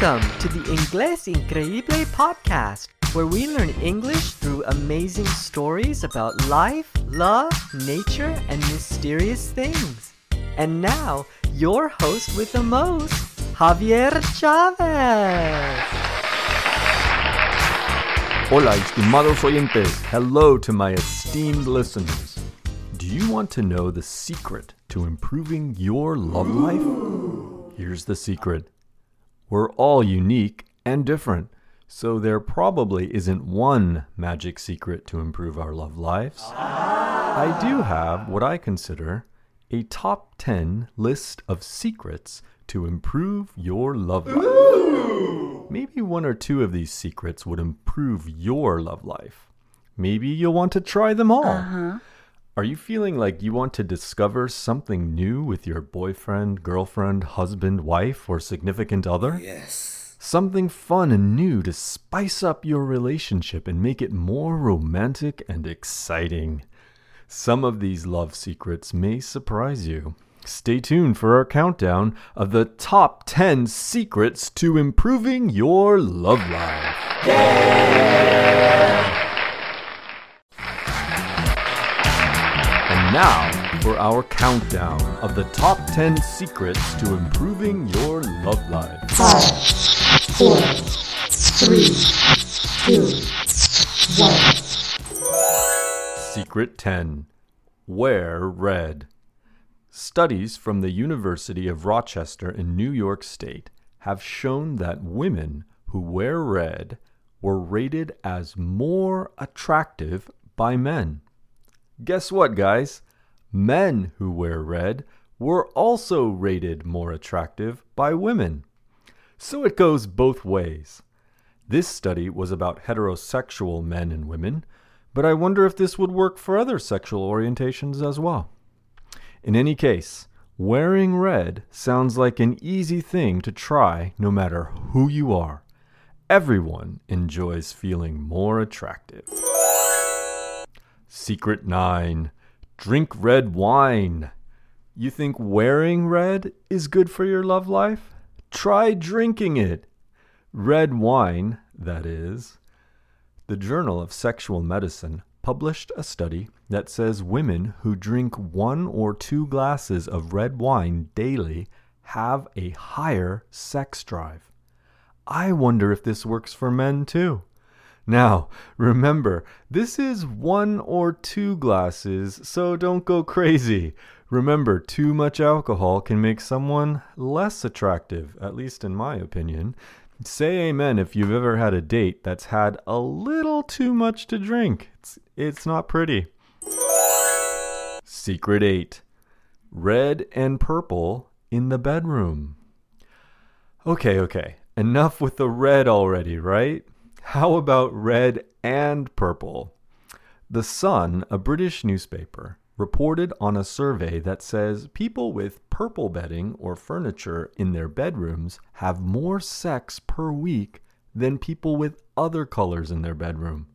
Welcome to the Inglés Increíble podcast, where we learn English through amazing stories about life, love, nature, and mysterious things. And now, your host with the most, Javier Chavez. Hola, estimados oyentes. Hello to my esteemed listeners. Do you want to know the secret to improving your love life? Here's the secret. We're all unique and different, so there probably isn't one magic secret to improve our love lives. I do have what I consider a top 10 list of secrets to improve your love life. Maybe one or two of these secrets would improve your love life. Maybe you'll want to try them all. Uh-huh. Are you feeling like you want to discover something new with your boyfriend, girlfriend, husband, wife, or significant other? Yes. Something fun and new to spice up your relationship and make it more romantic and exciting. Some of these love secrets may surprise you. Stay tuned for our countdown of the top 10 secrets to improving your love life. And now for our countdown of the top 10 secrets to improving your love life. Five, four, three, two, one. Secret 10 Wear red. Studies from the University of Rochester in New York State have shown that women who wear red were rated as more attractive by men. Guess what, guys? Men who wear red were also rated more attractive by women. So it goes both ways. This study was about heterosexual men and women, but I wonder if this would work for other sexual orientations as well. In any case, wearing red sounds like an easy thing to try no matter who you are. Everyone enjoys feeling more attractive. Secret 9 Drink red wine. You think wearing red is good for your love life? Try drinking it. Red wine, that is. The Journal of Sexual Medicine published a study that says women who drink one or two glasses of red wine daily have a higher sex drive. I wonder if this works for men too. Now, remember, this is one or two glasses, so don't go crazy. Remember, too much alcohol can make someone less attractive, at least in my opinion. Say amen if you've ever had a date that's had a little too much to drink. It's, it's not pretty. Secret 8 Red and purple in the bedroom. Okay, okay. Enough with the red already, right? How about red and purple? The Sun, a British newspaper, reported on a survey that says people with purple bedding or furniture in their bedrooms have more sex per week than people with other colors in their bedroom.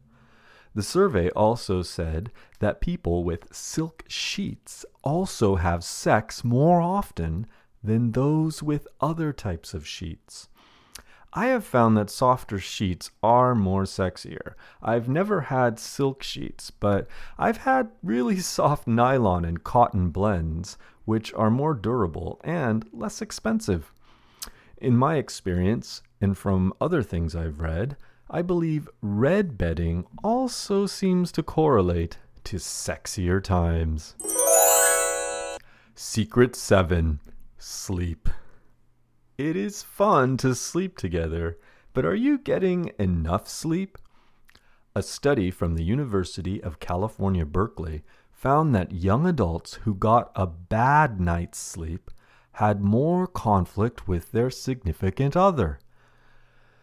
The survey also said that people with silk sheets also have sex more often than those with other types of sheets. I have found that softer sheets are more sexier. I've never had silk sheets, but I've had really soft nylon and cotton blends, which are more durable and less expensive. In my experience, and from other things I've read, I believe red bedding also seems to correlate to sexier times. Secret 7 Sleep. It is fun to sleep together, but are you getting enough sleep? A study from the University of California, Berkeley found that young adults who got a bad night's sleep had more conflict with their significant other.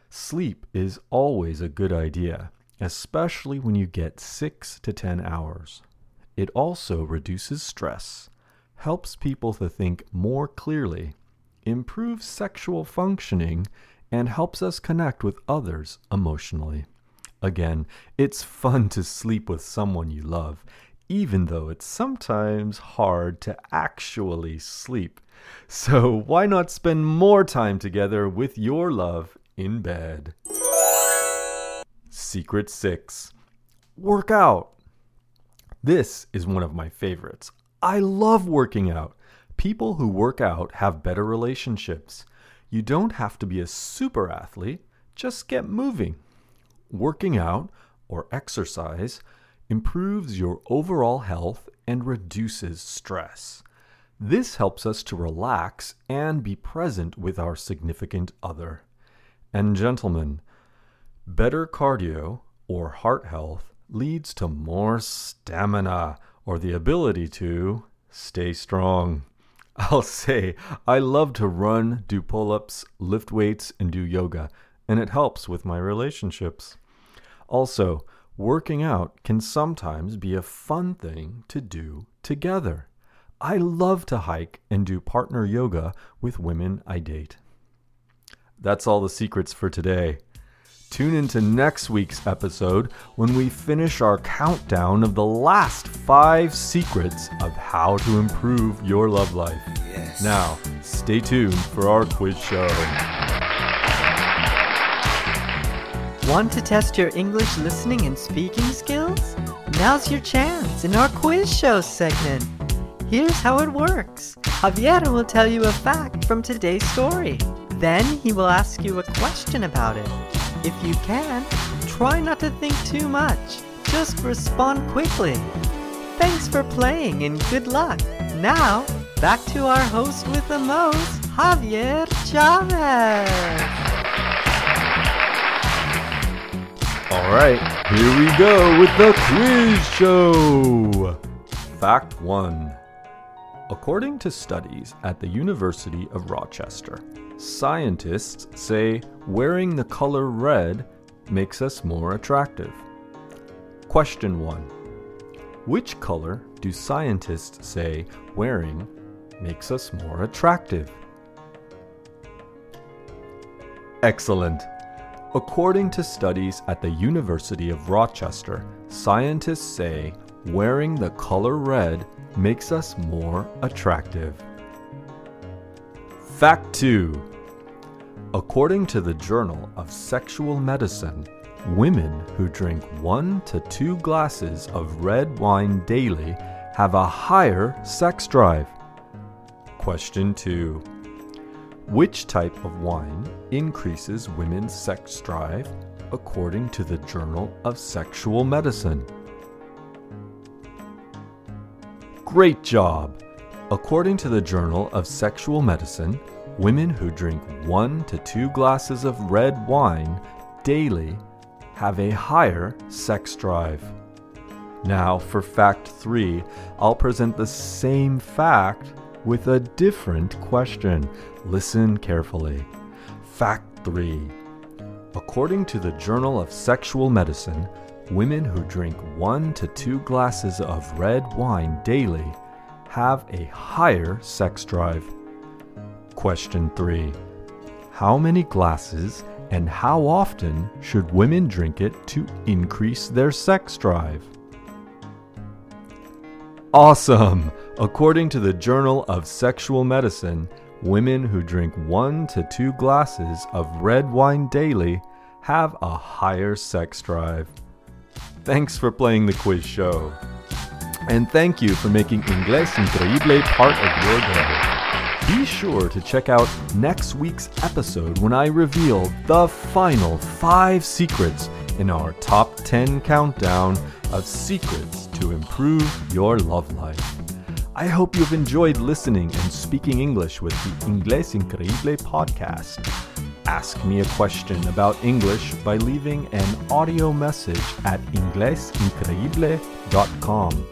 Sleep is always a good idea, especially when you get 6 to 10 hours. It also reduces stress, helps people to think more clearly, improves sexual functioning, and helps us connect with others emotionally. Again, it's fun to sleep with someone you love, even though it's sometimes hard to actually sleep. So why not spend more time together with your love in bed? Secret 6 Work out. This is one of my favorites. I love working out. People who work out have better relationships. You don't have to be a super athlete, just get moving. Working out or exercise improves your overall health and reduces stress. This helps us to relax and be present with our significant other. And, gentlemen, better cardio or heart health leads to more stamina or the ability to stay strong. I'll say, I love to run, do pull ups, lift weights, and do yoga, and it helps with my relationships. Also, working out can sometimes be a fun thing to do together. I love to hike and do partner yoga with women I date. That's all the secrets for today. Tune into next week's episode when we finish our countdown of the last five secrets of how to improve your love life. Yes. Now, stay tuned for our quiz show. Want to test your English listening and speaking skills? Now's your chance in our quiz show segment. Here's how it works Javier will tell you a fact from today's story. Then he will ask you a question about it. If you can, try not to think too much. Just respond quickly. Thanks for playing and good luck. Now, back to our host with the most, Javier Chavez. All right, here we go with the quiz show. Fact 1. According to studies at the University of Rochester, scientists say wearing the color red makes us more attractive. Question 1. Which color do scientists say wearing makes us more attractive? Excellent. According to studies at the University of Rochester, scientists say wearing the color red makes us more attractive. Fact 2. According to the Journal of Sexual Medicine, women who drink one to two glasses of red wine daily have a higher sex drive. Question 2. Which type of wine increases women's sex drive according to the Journal of Sexual Medicine? Great job! According to the Journal of Sexual Medicine, women who drink one to two glasses of red wine daily have a higher sex drive. Now, for fact three, I'll present the same fact with a different question. Listen carefully. Fact 3. According to the Journal of Sexual Medicine, women who drink one to two glasses of red wine daily have a higher sex drive. Question 3. How many glasses and how often should women drink it to increase their sex drive? Awesome! According to the Journal of Sexual Medicine, women who drink one to two glasses of red wine daily have a higher sex drive. Thanks for playing the quiz show. And thank you for making Inglés Increíble part of your day. Be sure to check out next week's episode when I reveal the final five secrets in our top 10 countdown of secrets to improve your love life. I hope you've enjoyed listening and speaking English with the Inglés Increíble podcast. Ask me a question about English by leaving an audio message at inglesincreible.com.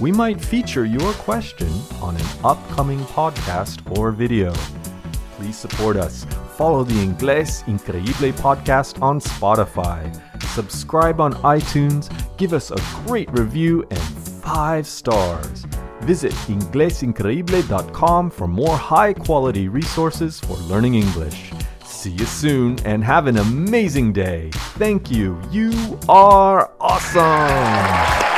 We might feature your question on an upcoming podcast or video. Please support us. Follow the Inglés Increíble podcast on Spotify. Subscribe on iTunes. Give us a great review and five stars. Visit inglesincreible.com for more high quality resources for learning English. See you soon and have an amazing day. Thank you. You are awesome.